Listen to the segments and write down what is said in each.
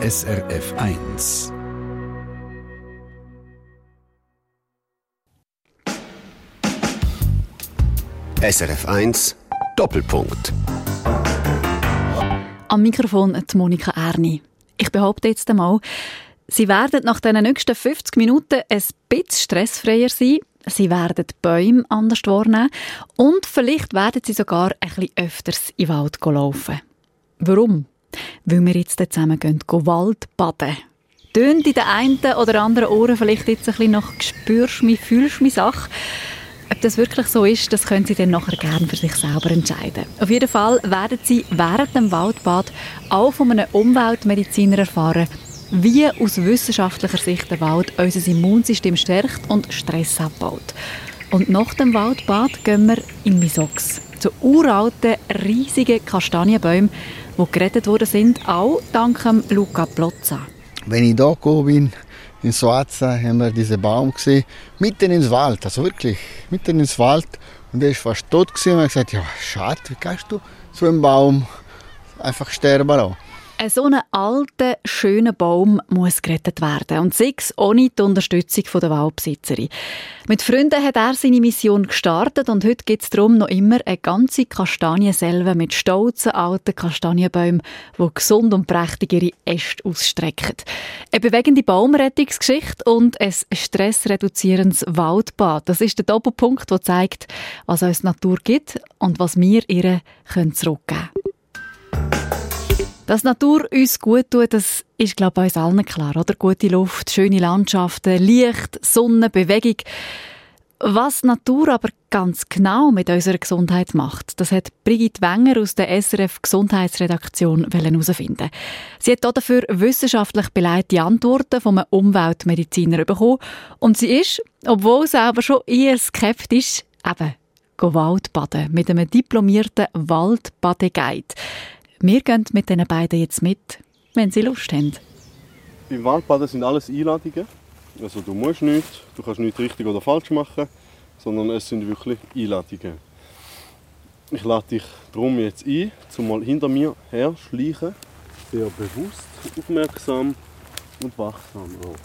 SRF 1. SRF 1 Doppelpunkt. Am Mikrofon die Monika Erni. Ich behaupte jetzt einmal, Sie werden nach den nächsten 50 Minuten ein bisschen stressfreier sein. Sie werden Bäume anders wahrnehmen und vielleicht werden Sie sogar ein bisschen öfters in den Wald laufen. Warum? Weil wir jetzt zusammen gehen, gehen Wald baden. Tönt in den einen oder anderen Ohren vielleicht jetzt ein bisschen nach «Spürst mich, fühlst mich» Sache. Ob das wirklich so ist, das können Sie dann nachher gerne für sich selber entscheiden. Auf jeden Fall werden Sie während dem Waldbad auch von einem Umweltmediziner erfahren, wie aus wissenschaftlicher Sicht der Wald unser Immunsystem stärkt und Stress abbaut. Und nach dem Waldbad gehen wir in Misox, zu uralten, riesigen Kastanienbäumen, die gerettet worden sind, auch dank Luca Plozza. Wenn ich hier gekommen bin, in Suaza, haben wir diesen Baum gesehen, mitten ins Wald, also wirklich, mitten ins Wald. Und er war fast tot gewesen. und haben gesagt, ja, schade, wie kannst du so einen Baum einfach sterben lassen? Ein so ein alter, schöner Baum muss gerettet werden. Und sechs ohne die Unterstützung der Waldbesitzerin. Mit Freunden hat er seine Mission gestartet und heute gibt es darum noch immer eine ganze Kastanienselve mit stolzen alten Kastanienbäumen, die gesund und prächtig ihre Äste ausstrecken. Eine bewegende Baumrettungsgeschichte und ein stressreduzierendes Waldbad. Das ist der Doppelpunkt, der zeigt, was uns Natur gibt und was wir ihr zurückgeben können. Dass Natur uns gut tut, das ist, glaube ich, uns allen klar, oder? Gute Luft, schöne Landschaften, Licht, Sonne, Bewegung. Was Natur aber ganz genau mit unserer Gesundheit macht, das hat Brigitte Wenger aus der SRF Gesundheitsredaktion herausfinden. Sie hat dafür wissenschaftlich belegte Antworten vom Umweltmediziner bekommen und sie ist, obwohl sie aber schon eher skeptisch, eben Waldbaden mit einem diplomierten Waldbadeguide. Wir gehen mit diesen beiden jetzt mit, wenn sie Lust haben. Beim Waldbaden sind alles Einladungen. Also du musst nichts, du kannst nichts richtig oder falsch machen, sondern es sind wirklich Einladungen. Ich lade dich darum jetzt ein, zum mal hinter mir her schleichen. Sehr bewusst, aufmerksam und wachsam auch.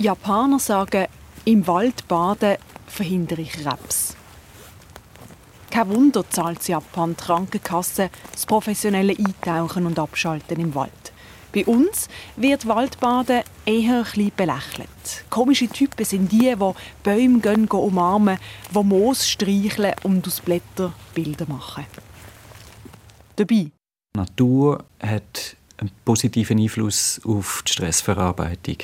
Japaner sagen, im Wald baden verhindere ich Krebs. Kein Wunder zahlt Japan die Krankenkasse das professionelle Eintauchen und Abschalten im Wald. Bei uns wird Waldbaden eher ein belächelt. Komische Typen sind die, die Bäume gehen, umarmen, die Moos streicheln und aus Blättern Bilder machen. Dabei. Natur hat einen positiven Einfluss auf die Stressverarbeitung.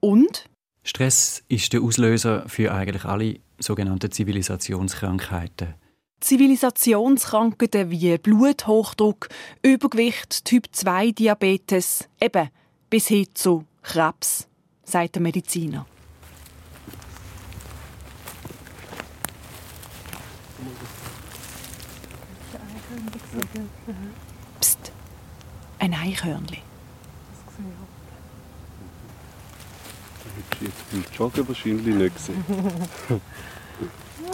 Und? Stress ist der Auslöser für eigentlich alle sogenannten Zivilisationskrankheiten. Zivilisationskrankheiten wie Bluthochdruck, Übergewicht, Typ-2-Diabetes, eben bis hin zu Krebs, sagt der Mediziner. Psst, ein Eichhörnli. Jetzt beim Joggen wahrscheinlich nicht gesehen.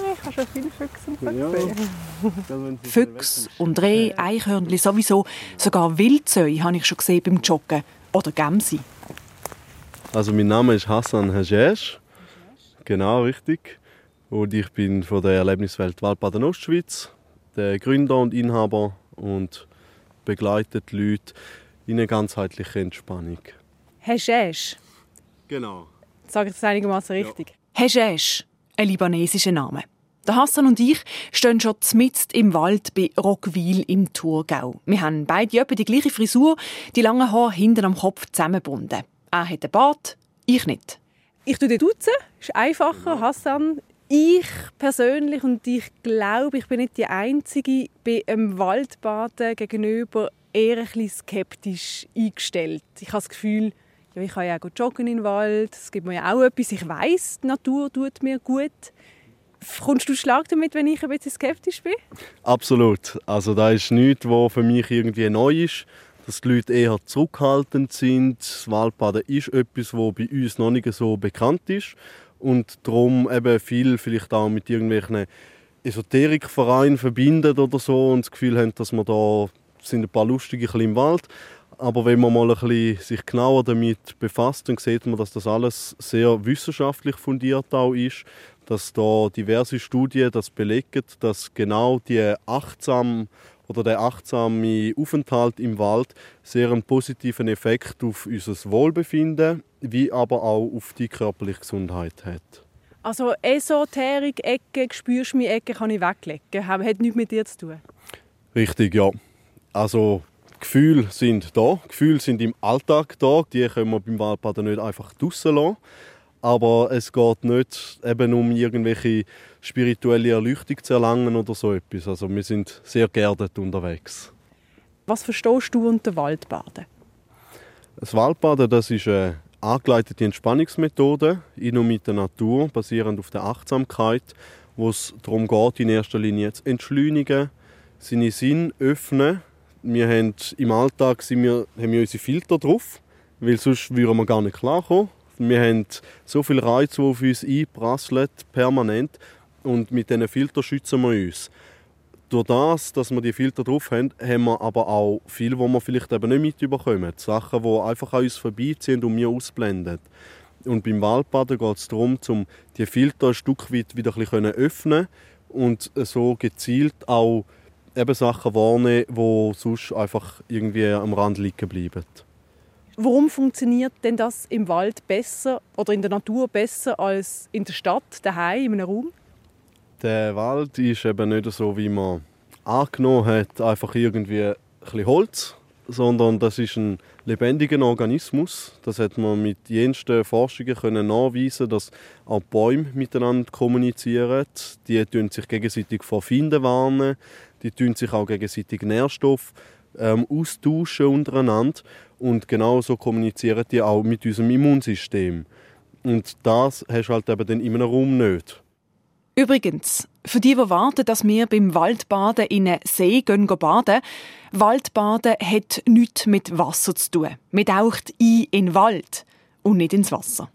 Ich habe schon viele Füchse und so gesehen. Füchse und Reh, Eichhörnchen sowieso. Sogar Wildzöi habe ich schon gesehen beim Joggen. Oder Gämse. Also mein Name ist Hassan Hajesh. Genau, richtig. Und ich bin von der Erlebniswelt Waldbaden Ostschweiz, der Gründer und Inhaber und begleite die Leute in eine ganzheitliche Entspannung. Hajesh. Genau. Sage ich das einigermaßen richtig? Ja. Hajesh ein libanesischer Name. Der Hassan und ich stehen schon mitten im Wald bei Rockwil im Thurgau. Wir haben beide etwa die gleiche Frisur, die langen Haare hinten am Kopf zusammengebunden. Er hat einen Bart, ich nicht. Ich tue den duzen, ist einfacher. Hassan, ich persönlich und ich glaube, ich bin nicht die Einzige, bei einem Waldbaden gegenüber eher ein bisschen skeptisch eingestellt. Ich habe das Gefühl, ja, ich kann ja auch joggen im Wald, es gibt mir ja auch etwas. Ich weiß, die Natur tut mir gut. Kommst du Schlag damit, wenn ich ein bisschen skeptisch bin? Absolut. Also da ist nichts, was für mich irgendwie neu ist. Dass die Leute eher zurückhaltend sind. Das Waldbaden ist etwas, was bei uns noch nicht so bekannt ist. Und darum eben viel vielleicht auch mit irgendwelchen Esoterikvereinen verbindet oder so und das Gefühl haben, dass man da sind ein paar lustige im Wald. Aber wenn man mal ein bisschen sich genauer damit befasst, dann sieht man, dass das alles sehr wissenschaftlich fundiert auch ist, dass da diverse Studien das belegen, dass genau die achtsam oder der achtsame Aufenthalt im Wald sehr einen positiven Effekt auf unser Wohlbefinden, wie aber auch auf die körperliche Gesundheit hat. Also Esoterik-Ecke, spürst mich Ecke kann ich weglegen. Hat nichts mit dir zu tun. Richtig, ja. Also Gefühle sind da. Gefühle sind im Alltag da. Die können wir beim Waldbaden nicht einfach draussen lassen. Aber es geht nicht eben um irgendwelche spirituelle Erleuchtung zu erlangen oder so etwas. Also wir sind sehr geerdet unterwegs. Was verstehst du unter Waldbaden? Das Waldbaden das ist eine angeleitete Entspannungsmethode in und mit der Natur, basierend auf der Achtsamkeit, wo es darum geht, in erster Linie zu entschleunigen, seine Sinn öffnen. Wir haben im Alltag sind wir, haben wir unsere Filter drauf, weil sonst würden wir gar nicht klarkommen. Wir haben so viel Reiz, die auf uns einprasseln, permanent. Und mit diesen Filtern schützen wir uns. Durch das, dass wir die Filter drauf haben, haben wir aber auch viel, wo wir vielleicht eben nicht mitbekommen. Sachen, die einfach an uns vorbeiziehen und wir ausblenden. Und beim Waldbaden geht es darum, um die Filter ein Stück weit wieder ein bisschen öffnen und so gezielt auch eben Sachen wahrnehmen, die sonst einfach irgendwie am Rand liegen bleiben. Warum funktioniert denn das im Wald besser oder in der Natur besser als in der Stadt, daheim in einem Raum? Der Wald ist eben nicht so, wie man angenommen hat, einfach irgendwie ein bisschen Holz, sondern das ist ein lebendiger Organismus. Das hat man mit jensten Forschungen können nachweisen, dass auch Bäume miteinander kommunizieren. Die tun sich gegenseitig vor Finden warnen, die tun sich auch gegenseitig Nährstoff ähm, austauschen untereinander. Und genauso kommunizieren die auch mit unserem Immunsystem. Und das hast du halt eben dann in einem Raum nicht. Übrigens, für die, die warten, dass wir beim Waldbaden in einen See gehen, baden, Waldbaden hat nichts mit Wasser zu tun. Man taucht ein in den Wald und nicht ins Wasser.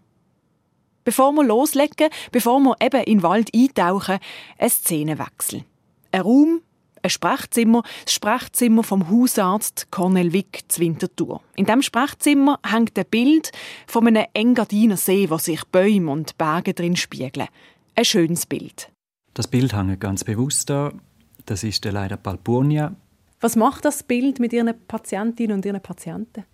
Bevor wir loslegen, bevor wir eben in den Wald eintauchen, ein Szenenwechsel. Ein Raum, ein Sprechzimmer, das Sprechzimmer vom Hausarzt Cornel Wick zu Winterthur. In diesem Sprechzimmer hängt ein Bild von einem Engadiner See, wo sich Bäume und Berge drin spiegeln. Ein schönes Bild. Das Bild hängt ganz bewusst da. Das ist der leider Palpurnia. Was macht das Bild mit Ihren Patientinnen und Ihren Patienten?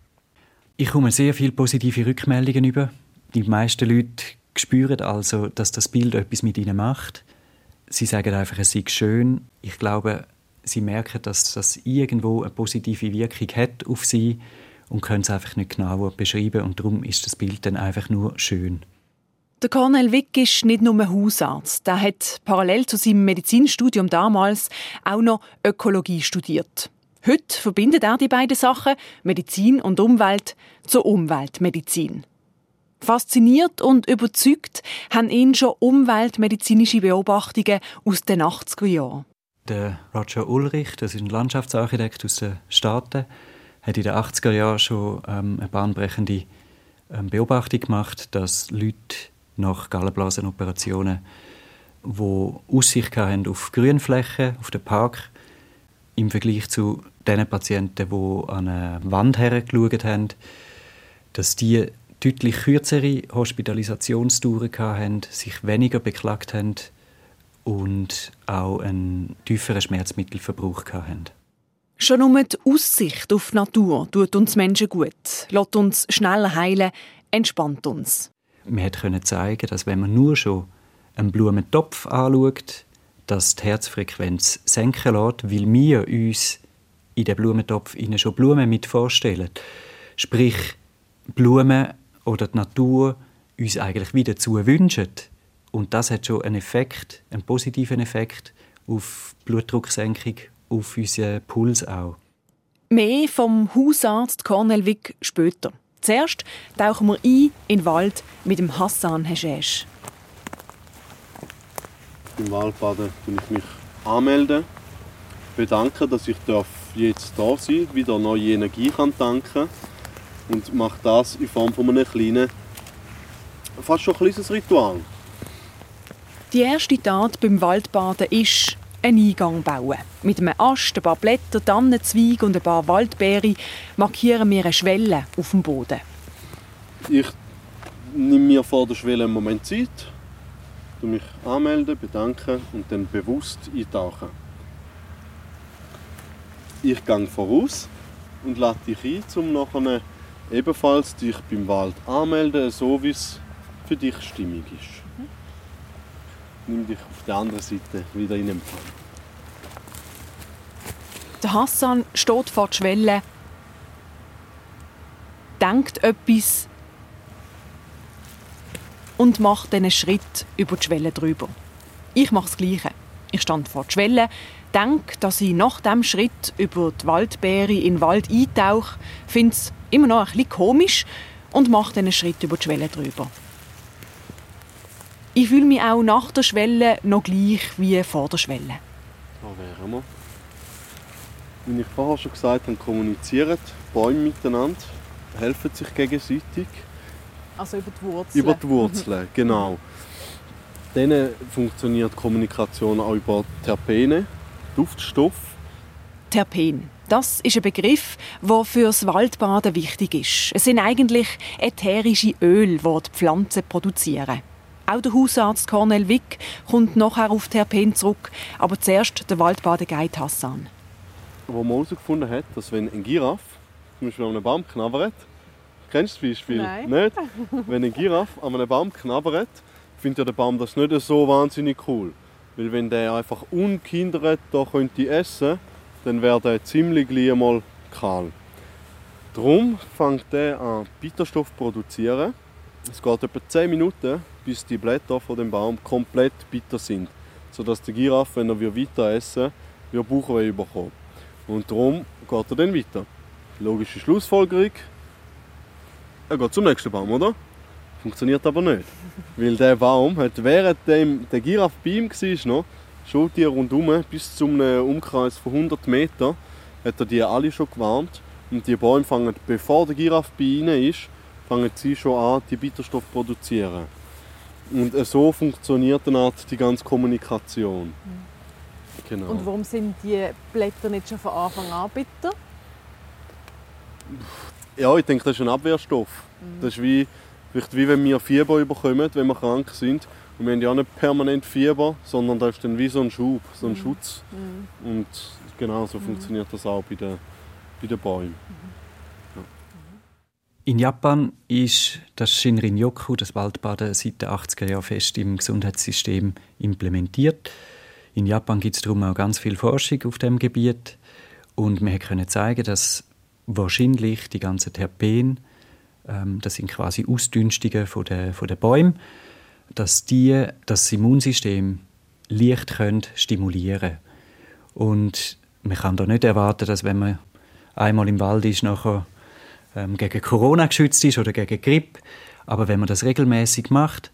Ich komme sehr viele positive Rückmeldungen über. Die meisten Leute spüren also, dass das Bild etwas mit ihnen macht. Sie sagen einfach, es sei schön. Ich glaube, sie merken, dass das irgendwo eine positive Wirkung hat auf sie und können es einfach nicht genauer beschreiben und darum ist das Bild dann einfach nur schön. Der Cornel Wick ist nicht nur Hausarzt. Er hat parallel zu seinem Medizinstudium damals auch noch Ökologie studiert. Heute verbindet er die beiden Sachen, Medizin und Umwelt, zur Umweltmedizin. Fasziniert und überzeugt haben ihn schon umweltmedizinische Beobachtungen aus den 80er Jahren. Der Roger Ulrich, das ist ein Landschaftsarchitekt aus den Staaten, hat in den 80er Jahren schon ähm, eine bahnbrechende ähm, Beobachtung gemacht, dass Leute nach Gallenblasenoperationen, die Aussicht haben auf Grünflächen, auf den Park, im Vergleich zu den Patienten, die an eine Wand hergeschaut haben, dass die deutlich kürzere Hospitalisationsdauern hatten, sich weniger beklagt haben und auch einen tieferen Schmerzmittelverbrauch hatten. Schon nur die Aussicht auf die Natur tut uns Menschen gut, lässt uns schneller heilen, entspannt uns. Man konnte zeigen, dass wenn man nur schon einen Blumentopf anschaut, dass die Herzfrequenz senken lässt, weil wir uns in den Blumentopf schon Blumen mit vorstellen. Sprich, Blumen oder die Natur uns eigentlich wieder zu wünschen. Und das hat schon einen Effekt, einen positiven Effekt auf Blutdrucksenkung, auf unseren Puls auch. Mehr vom Hausarzt Cornel Wick später. Zuerst tauchen wir ein in den Wald mit dem Hassan Heshesh. Im Waldbaden kann ich mich anmelden, bedanken, dass ich jetzt da sein darf, wieder neue Energie kann tanken und mache das in Form von einem kleinen, fast schon ein kleines Ritual. Die erste Tat beim Waldbaden ist einen Eingang bauen. Mit einem Ast, ein paar Blätter, Tannenzweig und ein paar Waldbeere markieren wir eine Schwelle auf dem Boden. Ich nehme mir vor der Schwelle einen Moment Zeit, mich anmelden, bedanken und dann bewusst eintauchen. Ich gehe voraus und lade dich ein, um nachher ebenfalls dich beim Wald anmelden, so wie es für dich stimmig ist. Nimm dich auf der anderen Seite wieder in Empfang. Der Hassan steht vor der Schwelle, denkt etwas und macht einen Schritt über die Schwelle drüber. Ich mache das Gleiche. Ich stand vor der Schwelle, denke, dass ich nach dem Schritt über die Waldbeere in den Wald eintauche, finde es immer noch ein bisschen komisch und mache einen Schritt über die Schwelle drüber. Ich fühle mich auch nach der Schwelle noch gleich wie vor der Schwelle. Da wären wir. Wie ich vorher schon gesagt habe, kommunizieren Bäume miteinander, helfen sich gegenseitig. Also über die Wurzeln. Über die Wurzeln, genau. Dann funktioniert Kommunikation auch über Terpene, Duftstoff. Terpen. Das ist ein Begriff, der für das Waldbaden wichtig ist. Es sind eigentlich ätherische Öle, die die Pflanzen produzieren. Auch der Hausarzt Cornel Wick kommt nachher auf Terpen zurück, aber zuerst der Waldbadeguide Hassan. Wo man herausgefunden hat, dass wenn ein Giraffe zum Beispiel an einem Baum knabbert, kennst du das Beispiel? Nein. Nicht? Wenn ein Giraffe an einem Baum knabbert, findet ja der Baum das nicht so wahnsinnig cool. Weil wenn der einfach unkindert da könnte essen, dann wäre der ziemlich gleich mal kahl. Darum fängt der an Bitterstoff zu produzieren. Es geht etwa 10 Minuten, bis die Blätter von dem Baum komplett bitter sind. Sodass der Giraffe, wenn er weiter essen will, Bauchweh bekommen. Und darum geht er dann weiter. Logische Schlussfolgerung, er geht zum nächsten Baum, oder? Funktioniert aber nicht. Weil der Baum hat während dem, der Giraffe bei ihm war, noch, Schultiere rundherum, bis zu einem Umkreis von 100 Metern, hat er die alle schon gewarnt. Und die Bäume fangen, bevor der Giraffe bei ihnen ist, fangen sie schon an, die Bitterstoff zu produzieren. Und so funktioniert dann halt die ganze Kommunikation. Genau. Und warum sind die Blätter nicht schon von Anfang an bitter? Ja, ich denke, das ist ein Abwehrstoff. Das ist wie, vielleicht wie wenn wir Fieber bekommen, wenn wir krank sind. Und wir haben ja nicht permanent Fieber, sondern das ist dann wie so ein Schub, so ein Schutz. Und genau so funktioniert das auch bei den, bei den Bäumen. In Japan ist das Shinrin-yoku, das Waldbaden, seit den 80er Jahren fest im Gesundheitssystem implementiert. In Japan gibt es darum auch ganz viel Forschung auf dem Gebiet. Und wir können zeigen, dass wahrscheinlich die ganzen Terpene, ähm, das sind quasi Ausdünstungen von den, von den Bäumen, dass die das Immunsystem leicht können stimulieren Und man kann da nicht erwarten, dass wenn man einmal im Wald ist, nachher ähm, gegen Corona geschützt ist oder gegen Grippe. Aber wenn man das regelmäßig macht,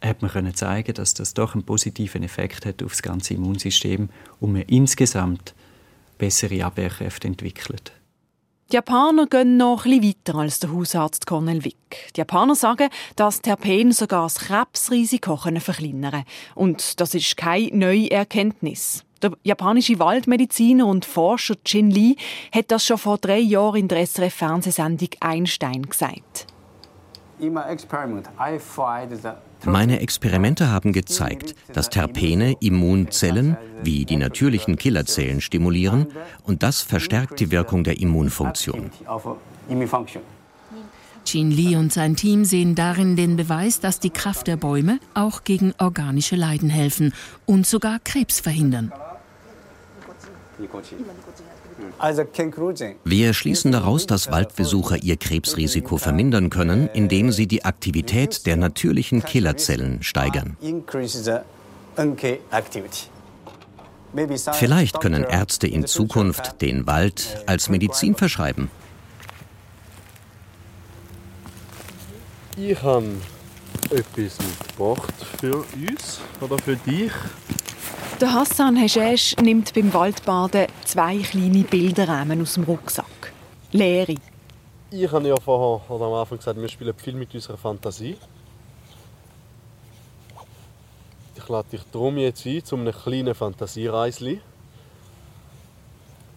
hat man können zeigen, dass das doch einen positiven Effekt hat auf das ganze Immunsystem und man insgesamt bessere Abwehrkräfte entwickelt. Die Japaner gehen noch etwas weiter als der Hausarzt Cornel Wick. Die Japaner sagen, dass Terpen sogar das Krebsrisiko verkleinern können. Und das ist keine neue Erkenntnis. Der japanische Waldmediziner und Forscher Jin Lee hat das schon vor drei Jahren in der SRF-Fernsehsendung Einstein gesagt. Meine Experimente haben gezeigt, dass Terpene Immunzellen wie die natürlichen Killerzellen stimulieren und das verstärkt die Wirkung der Immunfunktion. Jean Lee und sein Team sehen darin den Beweis, dass die Kraft der Bäume auch gegen organische Leiden helfen und sogar Krebs verhindern. Wir schließen daraus, dass Waldbesucher ihr Krebsrisiko vermindern können, indem sie die Aktivität der natürlichen Killerzellen steigern. Vielleicht können Ärzte in Zukunft den Wald als Medizin verschreiben. Ich habe etwas mitgebracht für uns oder für dich. Der Hassan Heshesh nimmt beim Waldbaden zwei kleine Bilderrahmen aus dem Rucksack. Leere. Ich habe ja vorher oder am Anfang gesagt, wir spielen viel mit unserer Fantasie. Ich lade dich darum jetzt ein zu einem kleinen Fantasiereisli.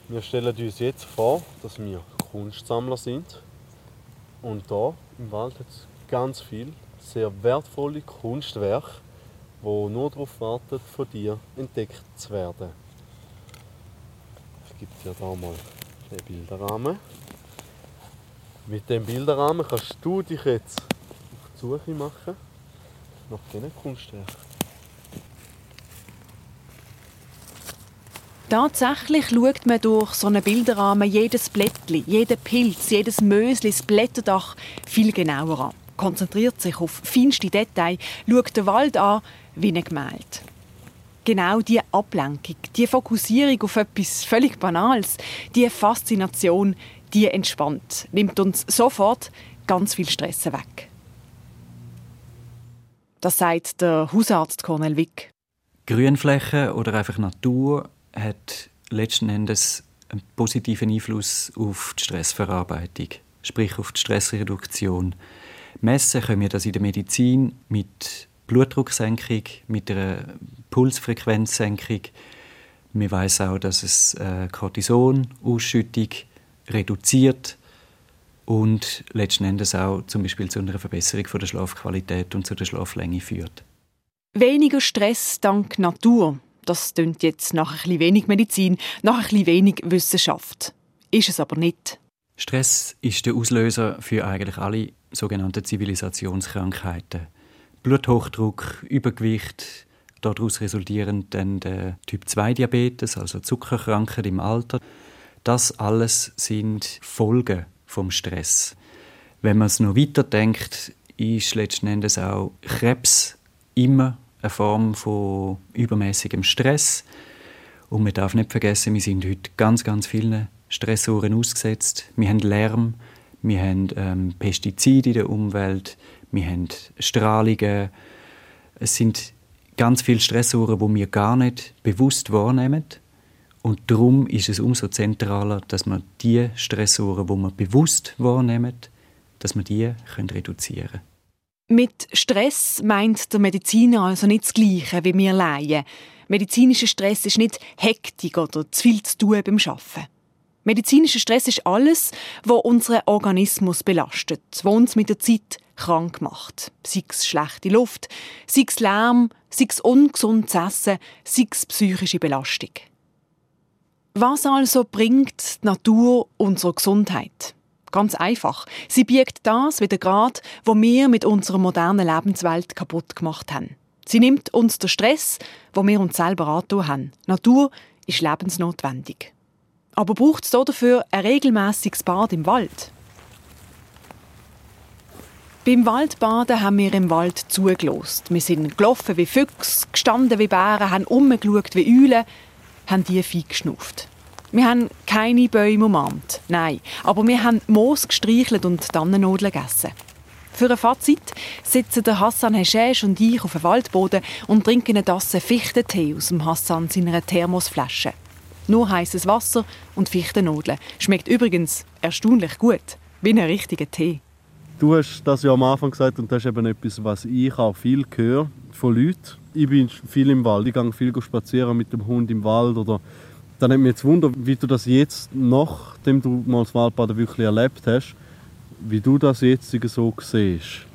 Wir stellen uns jetzt vor, dass wir Kunstsammler sind. Und hier im Wald hat es ganz viele sehr wertvolle Kunstwerke, die nur darauf warten, von dir entdeckt zu werden. Ich gebe dir hier mal den Bilderrahmen. Mit dem Bilderrahmen kannst du dich jetzt auf die Suche machen nach diesen Kunstwerken. Tatsächlich schaut man durch so einen Bilderrahmen jedes Blättchen, jeden Pilz, jedes Mösli, das Blätterdach viel genauer an. Konzentriert sich auf feinste Details, schaut den Wald an wie ein Gemälde. Genau diese Ablenkung, die Fokussierung auf etwas völlig Banales, die Faszination, die entspannt, nimmt uns sofort ganz viel Stress weg. Das sagt der Hausarzt Cornel Wick. Grünflächen oder einfach Natur hat letzten Endes einen positiven Einfluss auf die Stressverarbeitung, sprich auf die Stressreduktion. Messen können wir das in der Medizin mit Blutdrucksenkung, mit einer Pulsfrequenzsenkung. Wir weiß auch, dass es äh, Cortisonausschüttung reduziert und letzten Endes auch zum Beispiel zu einer Verbesserung von der Schlafqualität und zu der Schlaflänge führt. Weniger Stress dank Natur. Das klingt jetzt nach ein bisschen wenig Medizin, nach ein bisschen wenig Wissenschaft. Ist es aber nicht. Stress ist der Auslöser für eigentlich alle sogenannten Zivilisationskrankheiten. Bluthochdruck, Übergewicht, daraus resultierend dann der Typ-2-Diabetes, also Zuckerkrankheit im Alter. Das alles sind Folgen vom Stress. Wenn man es noch weiter denkt, ist letzten Endes auch Krebs immer eine Form von übermäßigem Stress. Und man darf nicht vergessen, wir sind heute ganz, ganz vielen Stressoren ausgesetzt. Wir haben Lärm, wir haben ähm, Pestizide in der Umwelt, wir haben Strahlungen. Es sind ganz viele Stressoren, die wir gar nicht bewusst wahrnehmen. Und darum ist es umso zentraler, dass man die Stressoren, die wir bewusst wahrnehmen, dass wir die können reduzieren können. Mit Stress meint der Mediziner also nicht das Gleiche wie wir Laien. Medizinischer Stress ist nicht Hektik oder zu viel zu tun beim Arbeiten. Medizinischer Stress ist alles, was unseren Organismus belastet, was uns mit der Zeit krank macht. Sei es schlechte Luft, sei es Lärm, sei es ungesundes Essen, sei es psychische Belastung. Was also bringt die Natur unserer Gesundheit? Ganz einfach. Sie biegt das wieder grad, wo wir mit unserer modernen Lebenswelt kaputt gemacht haben. Sie nimmt uns den Stress, wo wir uns selber antun haben. Natur ist lebensnotwendig. Aber braucht es dafür ein regelmäßiges Bad im Wald? Beim Waldbaden haben wir im Wald zugelost. Wir sind gelaufen wie Füchse, gestanden wie Bären, haben umgeschaut wie Eulen, haben die Vieh geschnauft. Wir haben keine Bäume umarmt, nein, aber wir haben Moos gestreichelt und Tannennadeln gegessen. Für ein Fazit sitzen Hassan Heshesh und ich auf dem Waldboden und trinken eine Tasse Fichtentee aus dem Hassan seiner Thermosflasche. Nur heißes Wasser und Fichtennadeln. Schmeckt übrigens erstaunlich gut, wie ein richtiger Tee. Du hast das ja am Anfang gesagt und das ist eben etwas, was ich auch viel höre von Leuten. Ich bin viel im Wald, ich gehe viel spazieren mit dem Hund im Wald oder dann hat mich jetzt wundert, wie du das jetzt, nachdem du mal das Waldbaden wirklich erlebt hast, wie du das jetzt so siehst.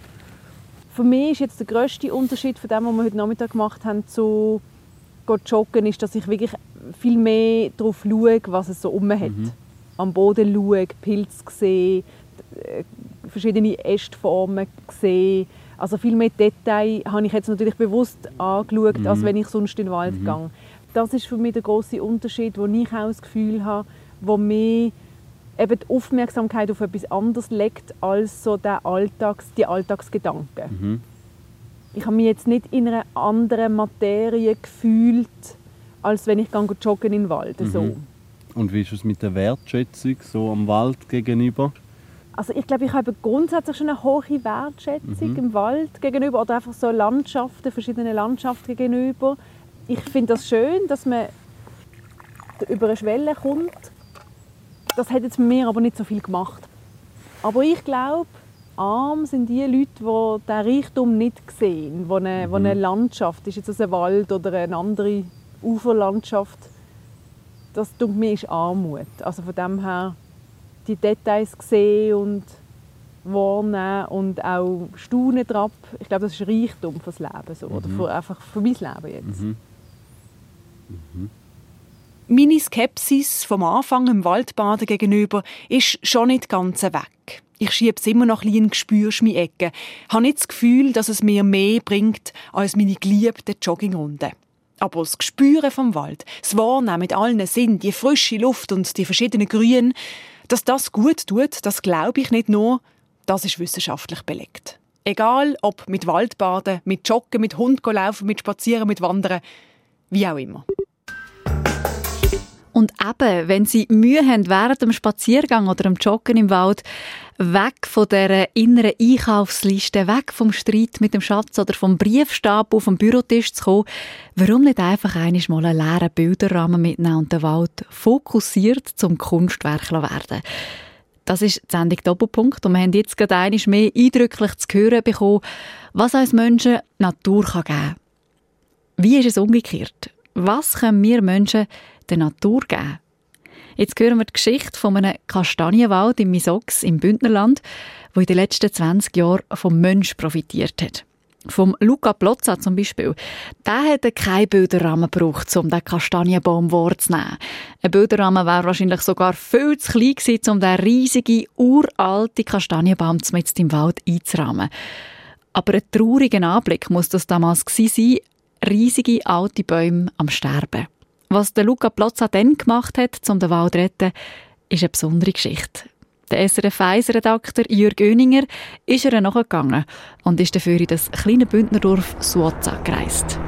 Für mich ist jetzt der grösste Unterschied von dem, was wir heute Nachmittag gemacht haben, zu joggen, ist, dass ich wirklich viel mehr darauf schaue, was es so um hat. Mhm. Am Boden schaue, Pilze sehe, äh, verschiedene Ästformen sehe. Also viel mehr Detail habe ich jetzt natürlich bewusst angeschaut, mhm. als wenn ich sonst in den Wald mhm. gehe das ist für mich der große Unterschied, wo ich auch das Gefühl habe, wo mir eben die Aufmerksamkeit auf etwas anderes legt als so der Alltags, die Alltagsgedanken. Mhm. Ich habe mich jetzt nicht in einer anderen Materie gefühlt, als wenn ich joggen den Wald. Mhm. So. Und wie ist es mit der Wertschätzung so am Wald gegenüber? Also ich glaube, ich habe grundsätzlich schon eine hohe Wertschätzung mhm. im Wald gegenüber oder einfach so Landschaften, verschiedene Landschaften gegenüber ich finde das schön, dass man über eine Schwelle kommt. Das hat jetzt mir aber nicht so viel gemacht. Aber ich glaube, arm sind die Leute, die diesen Reichtum nicht sehen, wo eine, mhm. wo eine Landschaft, ist jetzt das ein Wald oder eine andere Uferlandschaft, das tut mir ist Armut. Also von dem her die Details sehen und wahrnehmen und auch staunen drauf. Ich glaube, das ist Reichtum fürs Leben so, mhm. oder für, einfach für mein Leben jetzt. Mhm. Mhm. Meine Skepsis vom Anfang im Waldbaden gegenüber ist schon nicht ganz weg. Ich schiebe es immer noch ein bisschen in Gespürschmi Ecke. Ich habe nicht das Gefühl, dass es mir mehr bringt als meine geliebte Joggingrunde. Aber das Gespüren vom Wald, das Wahrnehmen mit allen Sinnen, die frische Luft und die verschiedenen Grünen, dass das gut tut, das glaube ich nicht nur, das ist wissenschaftlich belegt. Egal ob mit Waldbaden, mit Joggen, mit Hund laufen, mit Spazieren, mit Wandern, wie auch immer. Und eben, wenn Sie Mühe haben während dem Spaziergang oder dem Joggen im Wald, weg von der inneren Einkaufsliste, weg vom Streit mit dem Schatz oder vom Briefstab auf dem Bürotisch zu kommen, warum nicht einfach einmal mal einen leeren Bilderrahmen mitnehmen und den Wald fokussiert zum Kunstwerk werden? Das ist die Sendung Doppelpunkt und wir haben jetzt gerade einmal mehr eindrücklich zu hören bekommen, was uns Menschen Natur geben kann. Wie ist es umgekehrt? Was können wir Menschen der Natur geben. Jetzt hören wir die Geschichte von einem Kastanienwald im Misox im Bündnerland, wo in den letzten 20 Jahren vom Mensch profitiert hat. Vom Luca Plozza zum Beispiel. Der hätte keinen Bilderrahmen gebraucht, um den Kastanienbaum wahrzunehmen. Ein Bilderrahmen wäre wahrscheinlich sogar viel zu klein gewesen, um den riesigen, uralten Kastanienbaum mit im Wald einzurahmen. Aber ein trauriger Anblick muss das damals gewesen sein. Riesige alte Bäume am Sterben. Was der Luca Plozza dann gemacht hat, um den Wald zu retten, ist eine besondere Geschichte. Der SRF 1-Redakteur Jürg Oeninger ist ihr nachgegangen und ist dafür in das kleine Bündnerdorf Suoza gereist.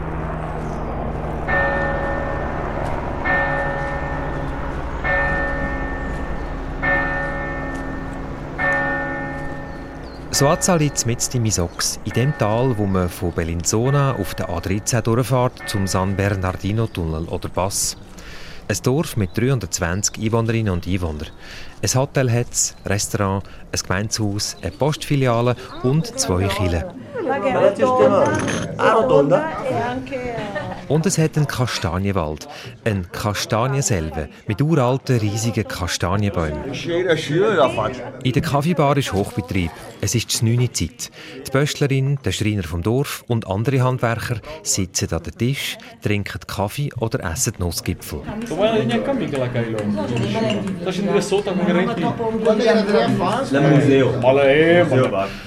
Suaza liegt mit im Isox, in dem Tal, wo man von Bellinzona auf der A13 durchfährt zum San Bernardino-Tunnel oder Pass. Ein Dorf mit 320 Einwohnerinnen und Einwohnern. Ein Hotel hat es, Restaurant, ein Gemeindehaus, eine Postfiliale und zwei Kirchen. Und es hat einen Kastanienwald, ein Kastanienselve mit uralten, riesigen Kastanienbäumen. In der Kaffeebar ist Hochbetrieb. Es ist die 9 Zeit. Die Böstlerin, der Schreiner vom Dorf und andere Handwerker sitzen an den Tisch, trinken Kaffee oder essen Nussgipfel.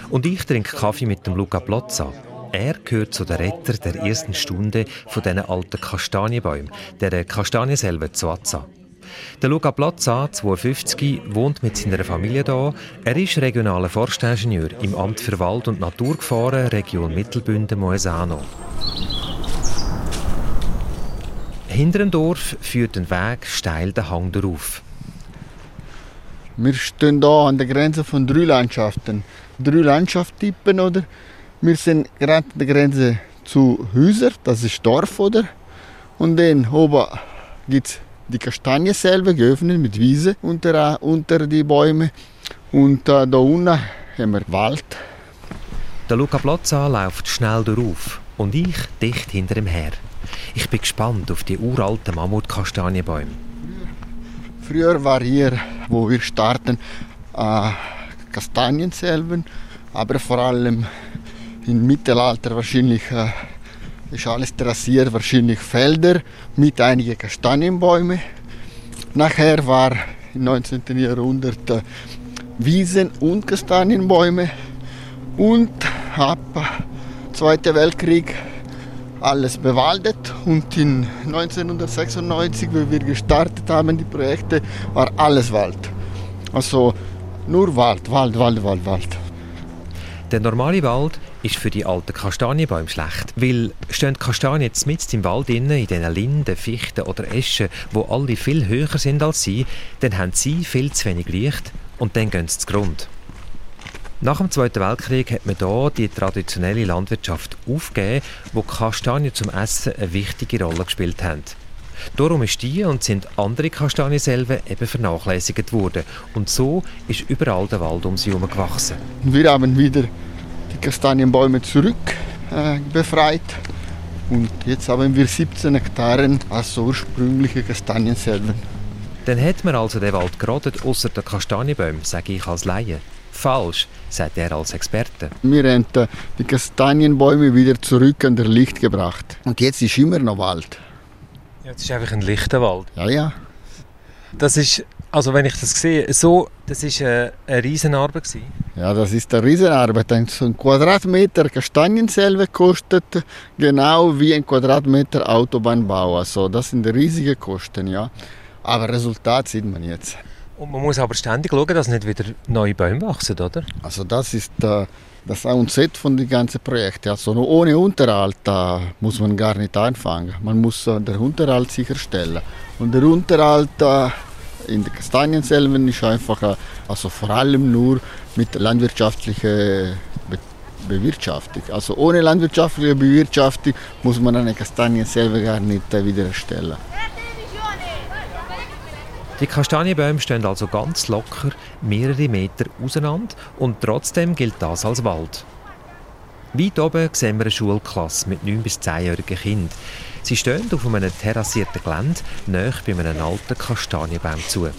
Und ich trinke Kaffee mit dem Luca Plazza. Er gehört zu den Retter der ersten Stunde von diesen alten Kastanienbäumen, der Kastanienselve Zuazza. Der Luca Plazza, 52, wohnt mit seiner Familie hier. Er ist regionaler Forstingenieur im Amt für Wald- und Naturgefahren Region Mittelbünden-Moesano. Hinter dem Dorf führt ein Weg steil den Hang darauf. Wir stehen hier an der Grenze von drei Landschaften. Drei Landschaftstypen, oder? Wir sind gerade an der Grenze zu Häusern, das ist Dorf, oder? Und dann oben gibt es die Kastanien selber geöffnet mit Wiese unter, unter die Bäume. Und äh, da unten haben wir Wald. Der Luca Plazza läuft schnell darauf und ich dicht hinter ihm her. Ich bin gespannt auf die uralten Mammutkastanienbäume. Früher war hier, wo wir starten, äh, Kastanien selber, aber vor allem im Mittelalter wahrscheinlich äh, ist alles terrassiert, wahrscheinlich Felder mit einigen Kastanienbäumen. Nachher war im 19. Jahrhundert äh, Wiesen und Kastanienbäume und ab Zweiten Weltkrieg alles bewaldet und in 1996, wie wir gestartet haben, die Projekte, war alles Wald. Also nur Wald, Wald, Wald, Wald, Wald. Der normale Wald ist für die alten Kastanienbäume schlecht, weil stehen die Kastanien mitten im Wald in diesen Linden, Fichten oder Eschen, wo alle viel höher sind als sie, dann haben sie viel zu wenig Licht und dann gehen sie zu Grund. Nach dem Zweiten Weltkrieg hat man hier die traditionelle Landwirtschaft aufgegeben, wo Kastanien zum Essen eine wichtige Rolle gespielt haben. Darum ist die und sind andere Kastanienselven eben vernachlässigt worden. Und so ist überall der Wald um sie herum gewachsen. Wir haben wieder die Kastanienbäume zurück äh, befreit. Und jetzt haben wir 17 Hektaren als ursprüngliche Kastanienselven. Dann hat man also den Wald gerodet, außer der Kastanienbäume, sage ich als Laie. Falsch, sagt er als Experte. Wir haben die Kastanienbäume wieder zurück an der Licht gebracht. Und jetzt ist immer noch Wald. Jetzt ist einfach ein lichter Wald. Ja, ja. Das ist, also wenn ich das sehe, so, das ist eine, eine Riesenarbeit gewesen. Ja, das ist eine Riesenarbeit. Ein Quadratmeter Kastanienselve kostet genau wie ein Quadratmeter Autobahnbau. Also das sind riesige Kosten, ja. Aber Resultat sieht man jetzt. Und man muss aber ständig schauen, dass nicht wieder neue Bäume wachsen, oder? Also das ist äh, das A und Z von dem ganzen Projekt. Also ohne Unterhalt da muss man gar nicht anfangen. Man muss äh, den Unterhalt sicherstellen. Und der Unterhalt äh, in den Kastanienselven ist einfach, äh, also vor allem nur mit landwirtschaftlicher Be Bewirtschaftung. Also ohne landwirtschaftliche Bewirtschaftung muss man eine Kastanienselve gar nicht äh, wieder erstellen. Die Kastanienbäume stehen also ganz locker mehrere Meter auseinander und trotzdem gilt das als Wald. Weit oben sehen wir eine Schulklasse mit 9- bis 10-jährigen Kindern. Sie stehen auf einem terrassierten Gelände nahe bei einem alten Kastanienbaum zu.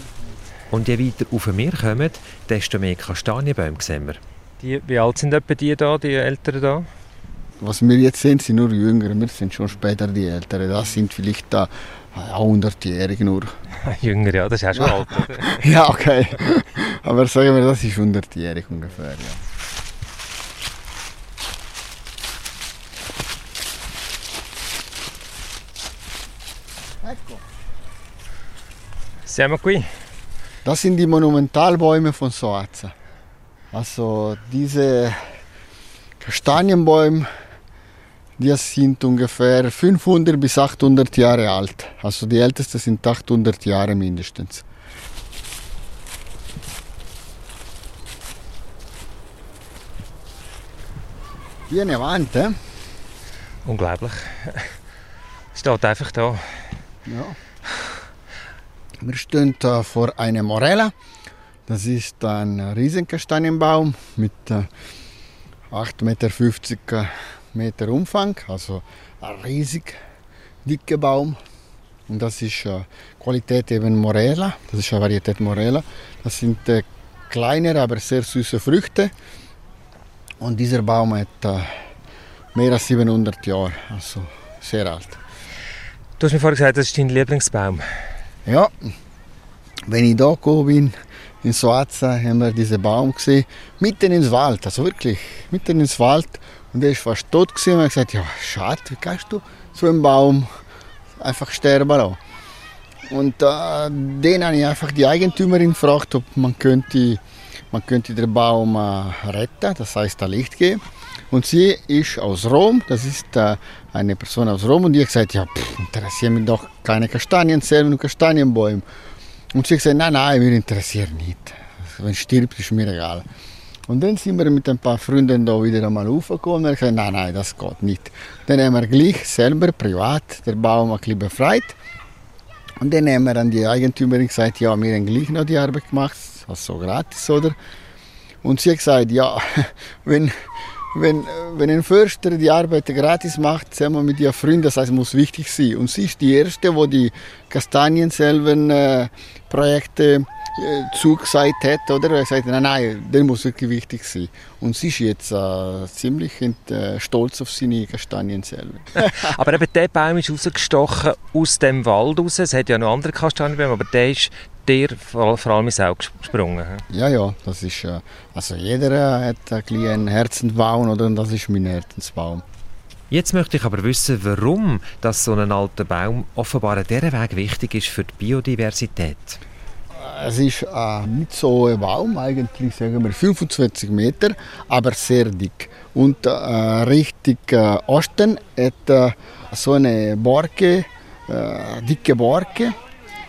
Und je weiter auf wir kommen, desto mehr Kastanienbäume sehen wir. Die, wie alt sind etwa die da, die Älteren da? Was wir jetzt sehen, sind nur Jüngere. Wir sind schon später die Älteren. Das sind vielleicht da 100-Jährige nur. Jünger, ja, das ist auch schon alt. Ja, okay. Aber sagen wir, das ist 100-jährig ungefähr, ja. Siamo qui. Das sind die Monumentalbäume von Soaza. Also diese Kastanienbäume, die sind ungefähr 500 bis 800 Jahre alt. Also die ältesten sind 800 Jahre mindestens. Wie eine Wand, eh? Unglaublich. Steht einfach da. Ja. Wir stehen da vor einer Morella. Das ist ein Riesenkastanienbaum mit äh, 8,50 Meter Meter Umfang, also ein riesig dicker Baum. Und das ist äh, Qualität eben Morella, das ist eine Varietät Morella. Das sind äh, kleine, aber sehr süße Früchte. Und dieser Baum hat äh, mehr als 700 Jahre, also sehr alt. Du hast mir vorhin gesagt, das ist dein Lieblingsbaum. Ja, wenn ich da gekommen bin, in Soaza, haben wir diesen Baum gesehen, mitten ins Wald, also wirklich, mitten ins Wald. Und er ist fast tot gewesen. Und ich gesagt, ja, schade, wie kannst du so einen Baum einfach sterben lassen? Und äh, den habe ich einfach die Eigentümerin gefragt, ob man könnte, man könnte den Baum äh, retten, das heißt, da Licht geben. Und sie ist aus Rom, das ist äh, eine Person aus Rom, und hat gesagt, ja, pff, interessieren mich doch keine Kastanienzelben und Kastanienbäume. Und sie hat gesagt, nein, nein, mir interessiert nicht. Wenn stirbt, ist mir egal. Und dann sind wir mit ein paar Freunden da wieder einmal raufgekommen und gesagt, nein, nein, das geht nicht. Dann haben wir gleich selber privat den Baum ein bisschen befreit. Und dann haben wir an die Eigentümerin gesagt, ja, wir haben gleich noch die Arbeit gemacht, also gratis, oder? Und sie hat gesagt, ja, wenn, wenn, wenn ein Förster die Arbeit gratis macht, sagen wir mit ihren Freunden, das heißt, muss wichtig sein. Und sie ist die Erste, die die Kastanienselven-Projekte äh, zugesagt hat, oder? Er gesagt, nein, nein, der muss wirklich wichtig sein. Und sie ist jetzt äh, ziemlich äh, stolz auf seine Kastanienselven. aber eben der Baum ist rausgestochen aus dem Wald raus. Es hat ja noch andere Kastanienbäume, aber der ist dir vor, vor allem ins Auge gesprungen. Ja, ja, das ist, äh, also jeder hat ein einen Herzensbaum, oder? Und das ist mein Herzensbaum. Jetzt möchte ich aber wissen, warum dass so ein alter Baum offenbar an dieser Weg wichtig ist für die Biodiversität. Es ist äh, nicht so ein Baum, eigentlich sagen wir 25 Meter, aber sehr dick. Und äh, richtig äh, Osten hat äh, so eine Borke, äh, dicke Borke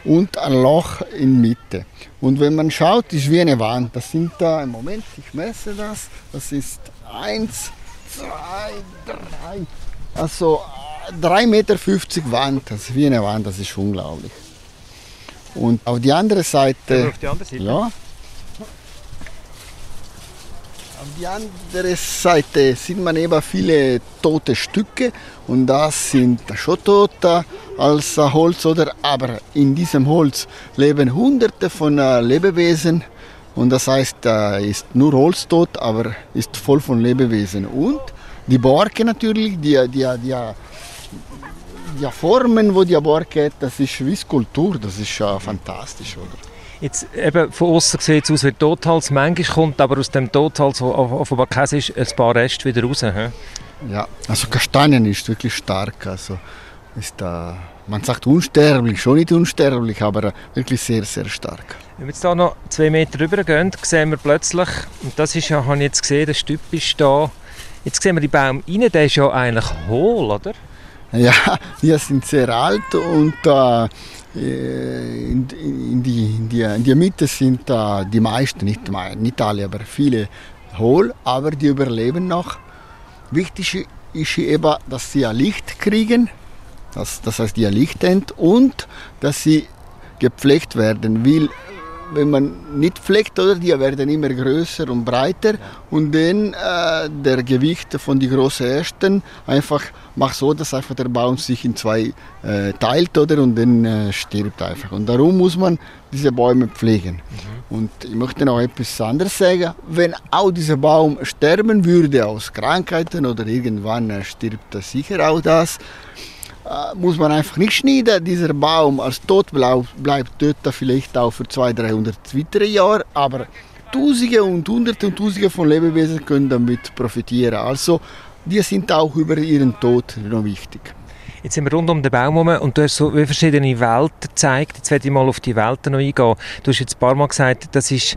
und ein Loch in der Mitte. Und wenn man schaut, ist wie eine Wand. Das sind da, im Moment, ich messe das, das ist eins, zwei, drei, also 3,50 Meter Wand, das ist wie eine Wand, das ist unglaublich. Und auf die andere Seite, auf die andere Seite? ja, auf die andere Seite sieht man eben viele tote Stücke und das sind schon tote als Holz, oder? Aber in diesem Holz leben Hunderte von äh, Lebewesen und das heißt, da ist nur Holz tot, aber ist voll von Lebewesen. Und die Borke natürlich, die, die, die, die Formen, wo die Borke das ist wie Skulptur, das ist äh, fantastisch, oder? Jetzt eben von außen sieht es aus wie Totholz. Manchmal kommt aber aus dem Totholz, wo offenbar Käse ist, ein paar Reste wieder raus. He? Ja, also Kastanien ist wirklich stark. Also ist da, man sagt unsterblich, schon nicht unsterblich, aber wirklich sehr, sehr stark. Wenn wir jetzt hier noch zwei Meter rüber gehen, sehen wir plötzlich, und das ist ja, habe ich jetzt gesehen, Stück ist da. Jetzt sehen wir die Baum rein, der ist ja eigentlich hohl, oder? Ja, die sind sehr alt und äh, in, in, die, in, die, in der Mitte sind äh, die meisten, nicht, nicht alle, aber viele hohl, aber die überleben noch. Wichtig ist eben, dass sie Licht kriegen, das, das heißt, die Licht und dass sie gepflegt werden, weil wenn man nicht pflegt, oder, die werden immer größer und breiter und dann äh, der Gewicht von die großen Ästen einfach macht so, dass einfach der Baum sich in zwei äh, teilt oder und dann äh, stirbt einfach. Und darum muss man diese Bäume pflegen. Mhm. Und ich möchte noch etwas anderes sagen. Wenn auch dieser Baum sterben würde aus Krankheiten oder irgendwann äh, stirbt sicher auch das, muss man einfach nicht schneiden. Dieser Baum als tot bleibt dort vielleicht auch für 200, 300 weitere Jahre, aber Tausende und Hunderte und Tausende von Lebewesen können damit profitieren. Also die sind auch über ihren Tod noch wichtig. Jetzt sind wir rund um den Baum herum und du hast so verschiedene Welten gezeigt. Jetzt werde ich mal auf die Welten noch eingehen. Du hast jetzt ein paar Mal gesagt, das ist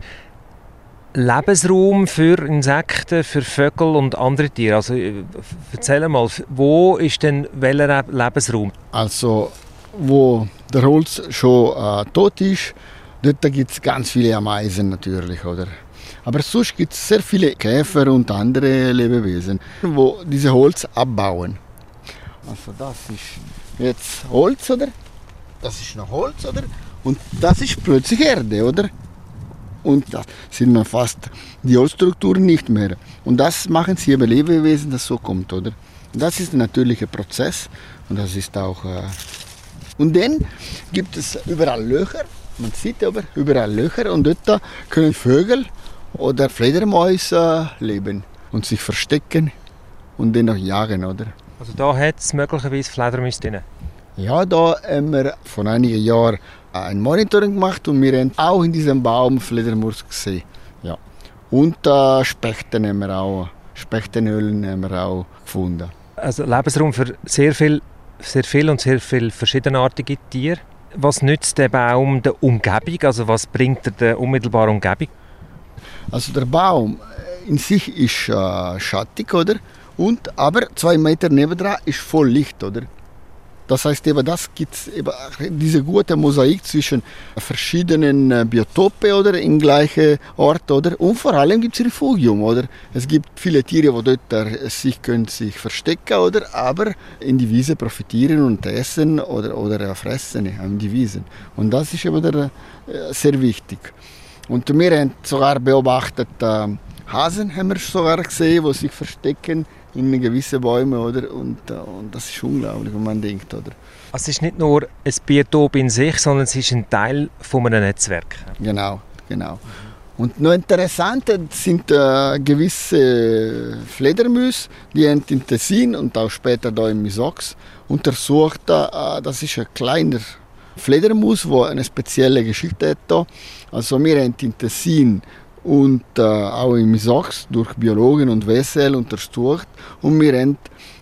Lebensraum für Insekten, für Vögel und andere Tiere. Also äh, erzähl mal, wo ist denn welcher Lebensraum? Also wo der Holz schon äh, tot ist, dort gibt es ganz viele Ameisen natürlich, oder? Aber sonst gibt es sehr viele Käfer und andere Lebewesen, wo diese Holz abbauen. Also das ist jetzt Holz, oder? Das ist noch Holz, oder? Und das ist plötzlich Erde, oder? Und da sind wir fast die Holzstrukturen nicht mehr. Und das machen sie über Lebewesen, das so kommt, oder? Das ist ein natürlicher Prozess und das ist auch. Äh und dann gibt es überall Löcher, man sieht aber überall Löcher und dort können Vögel oder Fledermäuse leben und sich verstecken und dann auch jagen, oder? Also da hat es möglicherweise Fledermäuse drin? Ja, da haben wir vor einigen Jahren ein Monitoring gemacht und wir haben auch in diesem Baum Fledermaus gesehen. Ja. Und äh, Spechten haben wir auch, Spechtenhöhlen haben wir auch gefunden. Also Lebensraum für sehr viel, sehr viel und sehr viele verschiedenartige Tiere. Was nützt der Baum der Umgebung? Also was bringt er der unmittelbaren Umgebung? Also der Baum in sich ist äh, schattig, oder? Und, aber zwei Meter nebendran ist voll Licht, oder? Das heißt, eben das gibt eben diese gute Mosaik zwischen verschiedenen äh, Biotopen oder im gleichen Ort oder? Und vor allem gibt es Refugium oder? Es gibt viele Tiere, die dort äh, sich können sich verstecken oder? Aber in die Wiese profitieren und essen oder oder fressen in die Wiesen. Und das ist eben der, äh, sehr wichtig. Und wir haben sogar beobachtet Hasen haben wir sogar gesehen, die sich verstecken in gewissen Bäumen, oder? Und, äh, und das ist unglaublich, wenn man denkt, oder? Also es ist nicht nur ein Biotop in sich, sondern es ist ein Teil von einem Netzwerk. Genau, genau. Und noch interessant sind äh, gewisse Fledermäuse, die haben in Tessin und auch später da in Misox untersucht, äh, das ist ein kleiner Fledermaus, der eine spezielle Geschichte hat. Also wir haben in Tessin und äh, auch im Sachs durch Biologen und WSL untersucht und wir haben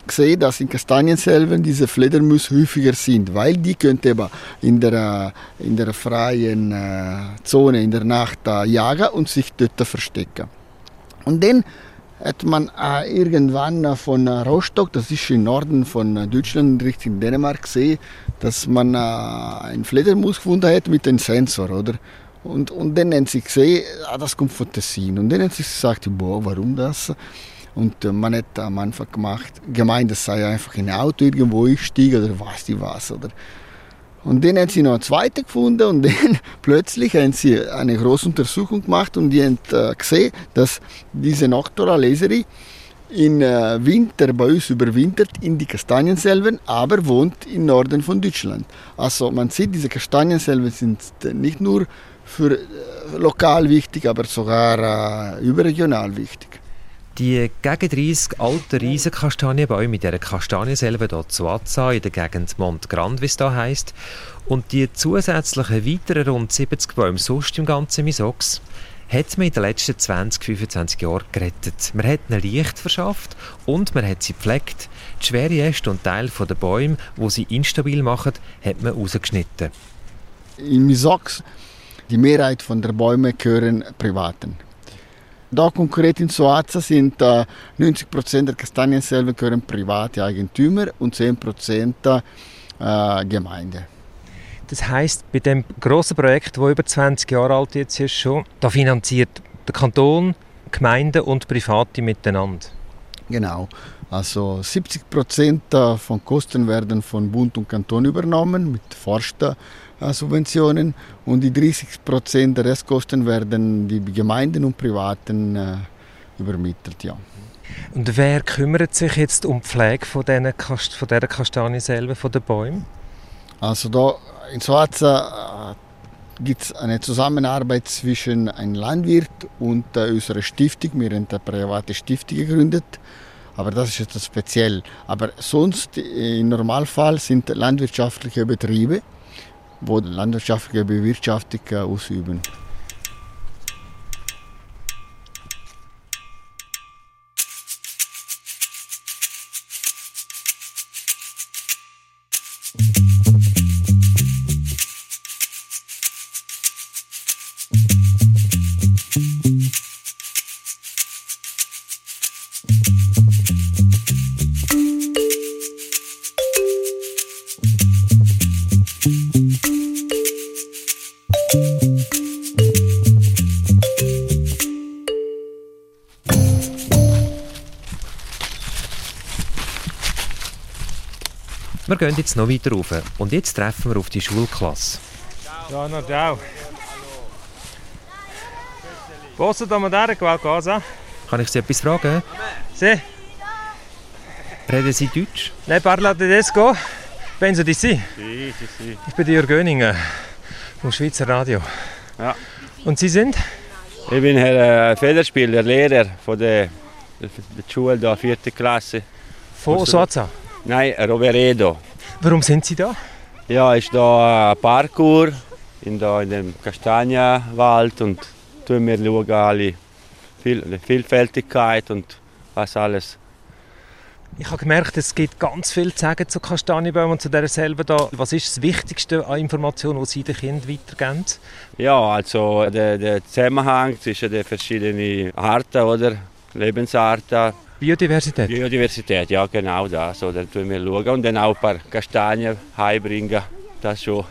gesehen, dass in Kastanienselven diese Fledermäuse häufiger sind, weil die können eben in der, in der freien äh, Zone in der Nacht äh, jagen und sich dort verstecken. Und dann hat man äh, irgendwann von Rostock, das ist im Norden von Deutschland, Richtung Dänemark, gesehen, dass man äh, einen Fledermaus gefunden hat mit einem Sensor, oder? Und, und dann haben sie gesehen, ah, das kommt von Tessin. Und dann haben sie gesagt, boah, warum das? Und äh, man hat am Anfang gemacht, gemeint, das sei einfach in ein Auto irgendwo einsteigen oder weiß ich was. Oder. Und dann haben sie noch einen zweiten gefunden und dann plötzlich haben sie eine große Untersuchung gemacht und die haben äh, gesehen, dass diese Noctora leseri im äh, Winter bei uns überwintert in die Kastanienselven, aber wohnt im Norden von Deutschland. Also man sieht, diese Kastanienselven sind nicht nur für äh, lokal wichtig, aber sogar äh, überregional wichtig. Die gegen 30 alten Riesenkastanienbäume in dieser Kastanienselve hier zu Azza, in der Gegend Mont Grand, wie es da heisst, und die zusätzlichen weiteren rund 70 Bäume sonst im ganzen Misox, hat man in den letzten 20, 25 Jahren gerettet. Man hat ihnen Licht verschafft und man hat sie gepflegt. Die schwere Äste und Teile der Bäume, die sie instabil machen, hat man rausgeschnitten. In Misox, die Mehrheit der Bäume gehören Privaten. Da konkret in Soaza sind äh, 90% der Kastanien selber gehören private Eigentümer und 10% äh, Gemeinde. Das heißt, bei dem großen Projekt, das über 20 Jahre alt jetzt ist schon, da finanziert der Kanton, Gemeinden und Private miteinander. Genau. Also 70 Prozent von Kosten werden von Bund und Kanton übernommen mit Forstsubventionen und die 30 Prozent der Restkosten werden die Gemeinden und Privaten äh, übermittelt. Ja. Und wer kümmert sich jetzt um die Pflege von, diesen von dieser Kastanie selber, von den Bäumen? Also da in Schwarza äh, gibt es eine Zusammenarbeit zwischen einem Landwirt und äh, unserer Stiftung. Wir haben eine private Stiftung gegründet, aber das ist jetzt speziell. Aber sonst im Normalfall sind landwirtschaftliche Betriebe, wo landwirtschaftliche Bewirtschaftung äh, ausüben. Gehen jetzt noch weiter rauf und jetzt treffen wir auf die Schulklasse. Ciao, no, ciao. Posso domandare qualcosa? Kann ich Sie etwas fragen? Sì. Reden Sie Deutsch? Lei parla tedesco? Penso di sì. Sì, sì, sì. Ich bin Jörg Göninger vom Schweizer Radio. Ja. Und Sie sind? Ich bin Herr äh, Federspieler, Lehrer von der, der, der Schule, da, vierte Klasse. Von Soaza? Nein, Roveredo. Warum sind Sie da? Ja, ist da Parkour in, da, in dem Kastanienwald und tun wir schauen alle viel, die Vielfältigkeit und was alles. Ich habe gemerkt, es gibt ganz viel zu sagen zu Kastanienbäumen und zu dieser selben da. Was ist das Wichtigste an Informationen, die Sie den Kindern weitergeben? Ja, also der, der Zusammenhang zwischen den verschiedenen Arten oder Lebensarten. Biodiversität? Biodiversität, ja genau das. So, dann tun wir schauen und dann auch ein paar Kastanien heimbringen. Das schon.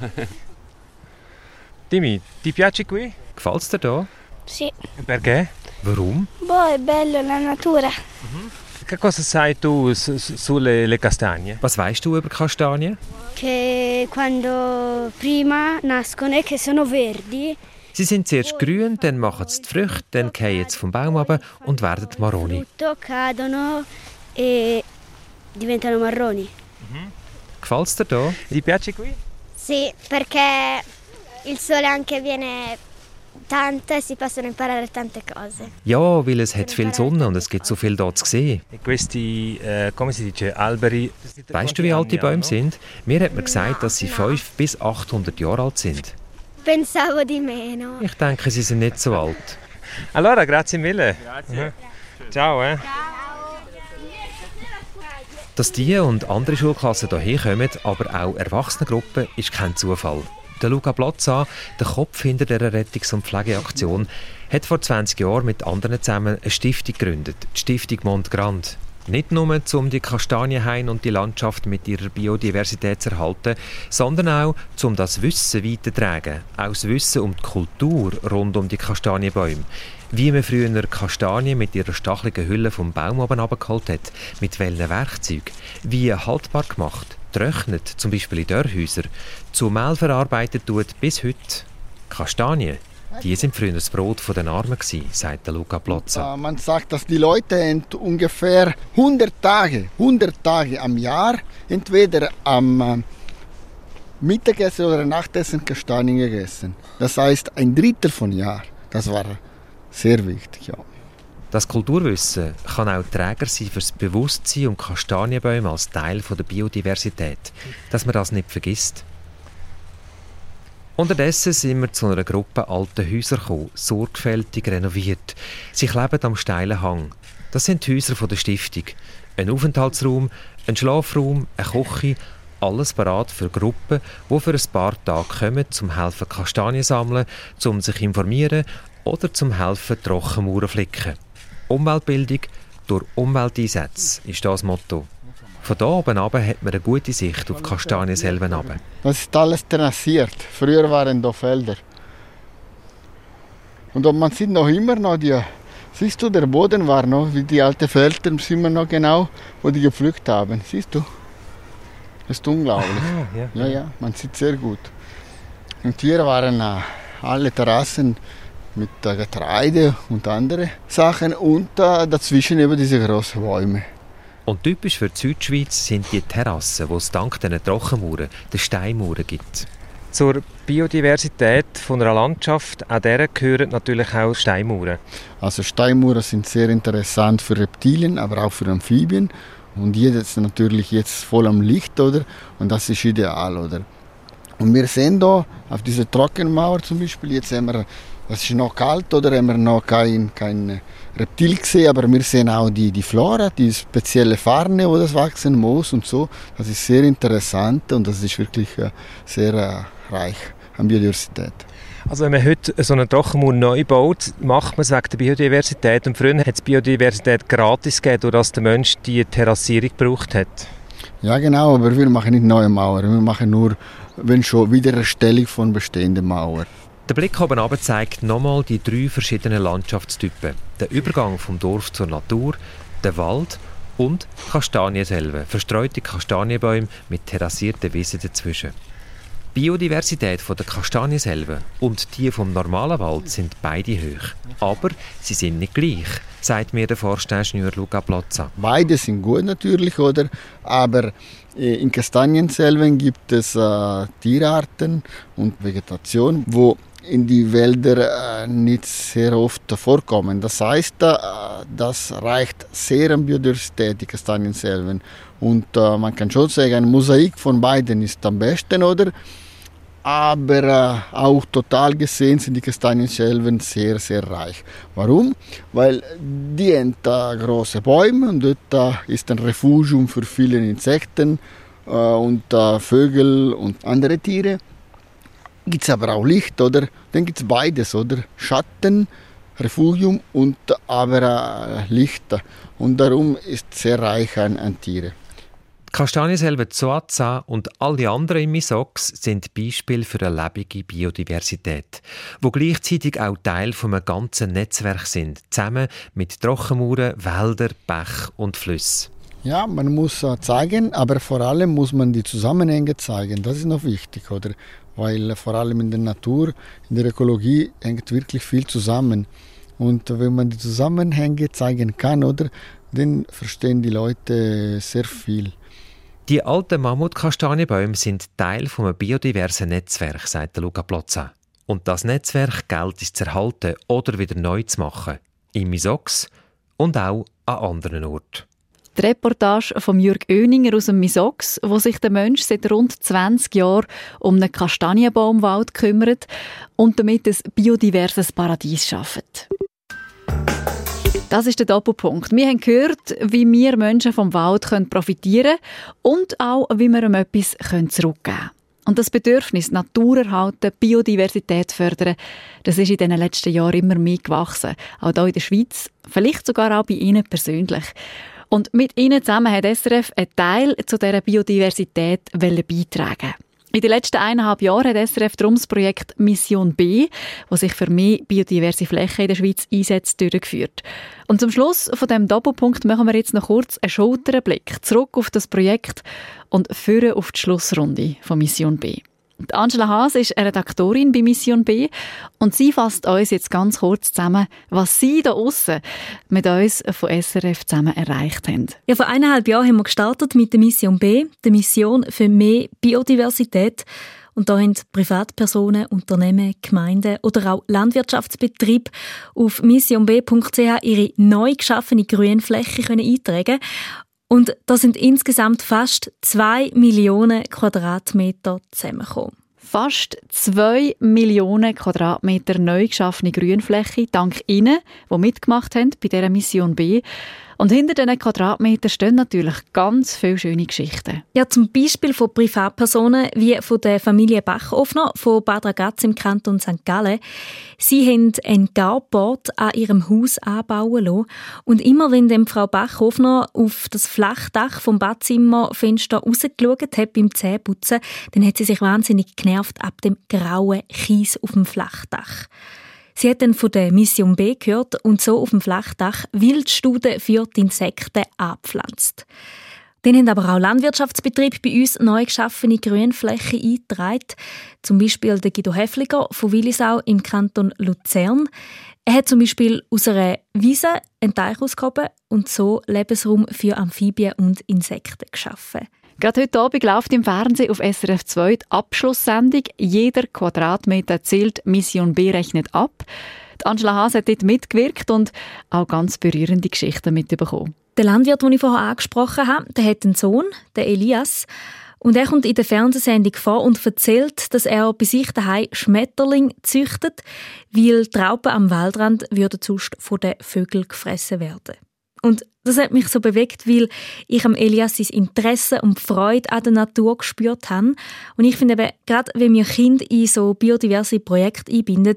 Dimmi, ti piace qui? Gefällt es dir hier? Sì. Perché? Warum? Boh, è bello la natura. Che cosa sai tu su- su- sulle le castagne? Was weißt du über Kastanien? Che quando prima nascono e che sono verdi, Sie sind zuerst grün, dann machen sie die Früchte, dann fallen sie vom Baum ab und werden cadono e diventano marroni. Gefällt es dir hier? Ti piace qui? Sì, perché il sole anche viene tanto e si possono imparare tante cose. Ja, weil es hat viel Sonne und es gibt so viel dort zu sehen. E questi, eh, come si dice, alberi... Weißt du, wie alt die Bäume sind? Mir hat man gesagt, dass sie 500 bis 800 Jahre alt sind. Pensavo di meno. Ich denke, sie sind nicht so alt. Allora, grazie mille. Mhm. Ciao. Eh. Dass die und andere Schulklassen hierher kommen, aber auch Erwachsenengruppen, ist kein Zufall. Der Luca Plazza, der Kopf hinter dieser Rettungs- und Pflegeaktion, hat vor 20 Jahren mit anderen zusammen eine Stiftung gegründet, die Stiftung Mont Grand. Nicht nur, um die Kastanienhain und die Landschaft mit ihrer Biodiversität zu erhalten, sondern auch, um das Wissen weiterzutragen. Auch das Wissen um die Kultur rund um die Kastanienbäume. Wie man früher Kastanien mit ihrer stacheligen Hülle vom Baum oben abgeholt hat, mit welchen Werkzeugen, wie haltbar gemacht, trocknet, zum Beispiel in Dörrhäusern, zu Mehl verarbeitet tut bis heute. Kastanien die sind früher das Brot der Armen gewesen, sagt Luca Plozza. Man sagt, dass die Leute ungefähr 100 Tage, 100 Tage am Jahr entweder am äh, Mittagessen oder Nachtessen Kastanien gegessen. Das heißt ein Drittel von Jahr. Das war sehr wichtig, ja. Das Kulturwissen kann auch Träger sein für das Bewusstsein um Kastanienbäume als Teil der Biodiversität, dass man das nicht vergisst. Unterdessen sind wir zu einer Gruppe alter Häuser gekommen, sorgfältig renoviert. Sie kleben am steilen Hang. Das sind die Häuser der Stiftung. Ein Aufenthaltsraum, ein Schlafraum, eine Küche, alles parat für Gruppen, die für ein paar Tage kommen, zum helfen Kastanien sammeln, zum sich informieren oder zum helfen Trockenmauern flicken. Umweltbildung durch Umwelteinsätze ist das Motto. Von hier oben hat man eine gute Sicht auf die Kastanien selber runter. Das ist alles terrassiert. Früher waren da Felder. Und man sieht noch immer noch die, siehst du, der Boden war noch, wie die alten Felder, sind wir noch genau, wo die gepflückt haben. Siehst du? Das ist unglaublich. Ah, ja, ja, ja, man sieht sehr gut. Und hier waren äh, alle Terrassen mit äh, Getreide und andere Sachen und äh, dazwischen eben diese großen Bäume. Und typisch für die Südschweiz sind die Terrassen, wo es dank diesen Trockenmauern, den Steinmauern gibt. Zur Biodiversität von einer Landschaft, an der gehören natürlich auch Steinmauern. Also Steinmauern sind sehr interessant für Reptilien, aber auch für Amphibien. Und jedes natürlich jetzt voll am Licht, oder? Und das ist ideal, oder? Und wir sehen da auf dieser Trockenmauer zum Beispiel, jetzt haben wir es ist noch kalt oder haben wir noch kein, kein Reptil gesehen, aber wir sehen auch die, die Flora, die spezielle Farne, wo das wachsen muss und so. Das ist sehr interessant und das ist wirklich äh, sehr äh, reich an Biodiversität. Also wenn man heute so einen Trockenmauer neu baut, macht man es wegen der Biodiversität. Und früher hat es Biodiversität gratis gegeben, durch der Mensch die Terrassierung gebraucht hat. Ja genau, aber wir machen nicht neue Mauern. Wir machen nur, wenn schon, Wiedererstellung von bestehenden Mauern. Der Blick oben runter zeigt nochmal die drei verschiedenen Landschaftstypen. Der Übergang vom Dorf zur Natur, der Wald und Kastanien selber, verstreute Kastanienbäume mit terrassierten Wiesen dazwischen. Die Biodiversität der Kastanien selber und die vom normalen Wald sind beide hoch. Aber sie sind nicht gleich, sagt mir der Forstingenieur Luca Plazza. Beide sind gut natürlich, oder? Aber äh, in Kastanien selber gibt es äh, Tierarten und Vegetation, wo in die Wälder äh, nicht sehr oft vorkommen. Das heißt, äh, das reicht sehr an Biodiversität, die Kastanienselven. Und äh, man kann schon sagen, ein Mosaik von beiden ist am besten, oder? Aber auch total gesehen sind die Kastanienselven sehr, sehr reich. Warum? Weil die haben große Bäume und dort ist ein Refugium für viele Insekten und Vögel und andere Tiere gibt es aber auch Licht, oder? Dann gibt es beides, oder? Schatten, Refugium und aber äh, Licht. Und darum ist es sehr reich an, an Tieren. Kastanienselve Zoaza und alle anderen im Misox sind Beispiele für eine lebende Biodiversität, wo gleichzeitig auch Teil von einem ganzen Netzwerk sind, zusammen mit Trockenmauern, Wäldern, Bach und Flüssen. Ja, man muss zeigen, aber vor allem muss man die Zusammenhänge zeigen. Das ist noch wichtig, oder? Weil vor allem in der Natur, in der Ökologie hängt wirklich viel zusammen. Und wenn man die Zusammenhänge zeigen kann, oder, dann verstehen die Leute sehr viel. Die alten Mammutkastanienbäume sind Teil eines biodiversen Netzwerks, sagt Luca Plozza. Und das Netzwerk gilt es zu erhalten oder wieder neu zu machen. Im Misox und auch an anderen Orten. Die Reportage von Jürg Oeninger aus dem Misox, wo sich der Mensch seit rund 20 Jahren um einen Kastanienbaumwald kümmert und damit ein biodiverses Paradies schafft. Das ist der Doppelpunkt. Wir haben gehört, wie wir Menschen vom Wald profitieren können und auch, wie wir ihm etwas zurückgeben können. Und das Bedürfnis, Natur erhalten, Biodiversität fördern, das ist in den letzten Jahren immer mehr gewachsen. Auch hier in der Schweiz, vielleicht sogar auch bei Ihnen persönlich. Und mit ihnen zusammen hat SRF einen Teil zu dieser Biodiversität beitragen in den letzten eineinhalb Jahren hat SRF darum das Projekt Mission B, das sich für mehr biodiverse Flächen in der Schweiz einsetzt, durchgeführt. Und zum Schluss von dem Doppelpunkt machen wir jetzt noch kurz einen Schulterblick zurück auf das Projekt und führen auf die Schlussrunde von Mission B. Angela Haas ist Redaktorin bei Mission B und sie fasst uns jetzt ganz kurz zusammen, was sie da außen mit uns von SRF zusammen erreicht haben. Ja, vor eineinhalb Jahren haben wir gestartet mit der Mission B, der Mission für mehr Biodiversität. Und da haben Privatpersonen, Unternehmen, Gemeinden oder auch Landwirtschaftsbetriebe auf missionb.ch ihre neu geschaffene Grünfläche eintragen und da sind insgesamt fast zwei Millionen Quadratmeter zusammengekommen. Fast zwei Millionen Quadratmeter neu geschaffene Grünfläche, dank Ihnen, die mitgemacht haben bei dieser Mission B. Und hinter diesen Quadratmetern stehen natürlich ganz viele schöne Geschichten. Ja, zum Beispiel von Privatpersonen wie von der Familie Bachofner von Bad Ragaz im Kanton St. Gallen. Sie haben ein Carport an ihrem Haus anbauen lassen. Und immer wenn dann Frau Bachofner auf das Flachdach vom Badzimmerfenster rausgeschaut hat beim Zähneputzen, dann hat sie sich wahnsinnig genervt ab dem grauen Kies auf dem Flachdach. Sie hat dann von der Mission B gehört und so auf dem Flachdach Wildstuden für die Insekten angepflanzt. Dann haben aber auch Landwirtschaftsbetriebe bei uns neu geschaffene Grünflächen eingetragen. Zum Beispiel der Guido Häfliger von Willisau im Kanton Luzern. Er hat zum Beispiel aus einer Wiese einen Teich ausgehoben und so Lebensraum für Amphibien und Insekten geschaffen. Gerade heute Abend läuft im Fernsehen auf SRF 2 die Abschlusssendung «Jeder Quadratmeter zählt, Mission B rechnet ab». Die Angela Haas hat dort mitgewirkt und auch ganz berührende Geschichten mitbekommen. Der Landwirt, den ich vorher angesprochen habe, der hat einen Sohn, den Elias. Und er kommt in der Fernsehsendung vor und erzählt, dass er bei sich daheim Schmetterling züchtet, weil Trauben am Waldrand würden sonst von den Vögeln gefressen werden. Und das hat mich so bewegt, weil ich am Elias sein Interesse und Freude an der Natur gespürt habe. Und ich finde eben, gerade wenn wir Kinder in so biodiverse Projekte einbinden,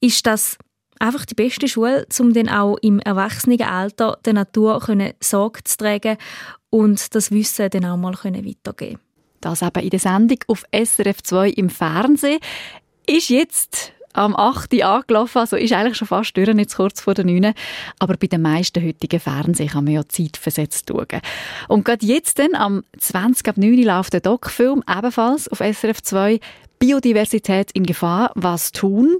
ist das einfach die beste Schule, um dann auch im Erwachsenenalter der Natur Sorge zu tragen und das Wissen dann auch mal weitergeben Das eben in der Sendung auf SRF 2 im Fernsehen ist jetzt am 8. angelaufen, also ist eigentlich schon fast durch, jetzt kurz vor der 9. Aber bei den meisten heutigen Fernsehen kann man ja zeitversetzt schauen. Und gerade jetzt dann, am 20 ab 9 läuft der Doc-Film ebenfalls auf SRF 2 Biodiversität in Gefahr, was tun?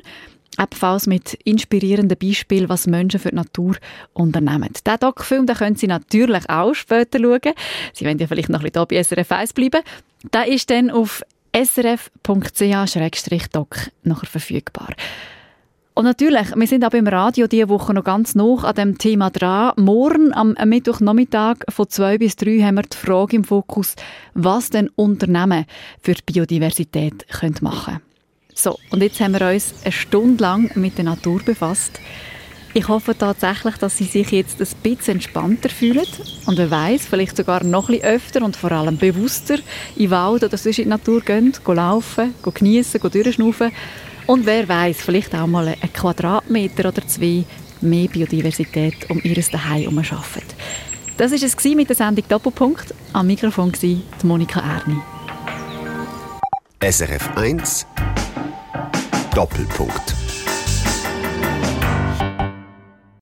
Ebenfalls mit inspirierenden Beispielen, was Menschen für die Natur unternehmen. Den Doc-Film können Sie natürlich auch später schauen. Sie wollen ja vielleicht noch ein bisschen hier bei SRF 1 bleiben. Der ist dann auf srf.ch-doc nachher verfügbar. Und natürlich, wir sind auch im Radio diese Woche noch ganz noch an dem Thema dran. Morgen am Mittwochnachmittag von 2 bis 3 haben wir die Frage im Fokus, was denn Unternehmen für die Biodiversität machen können. So, und jetzt haben wir uns eine Stunde lang mit der Natur befasst. Ich hoffe tatsächlich, dass Sie sich jetzt ein bisschen entspannter fühlen und wer weiß, vielleicht sogar noch ein bisschen öfter und vor allem bewusster in Wald oder sonst in die Natur gehen, gehen laufen, gehen geniessen, gehen durchschnaufen und wer weiß, vielleicht auch mal einen Quadratmeter oder zwei mehr Biodiversität um ihr Daheim herum schaffen. Das war es mit der Sendung Doppelpunkt. Am Mikrofon war Monika Erni. SRF 1 Doppelpunkt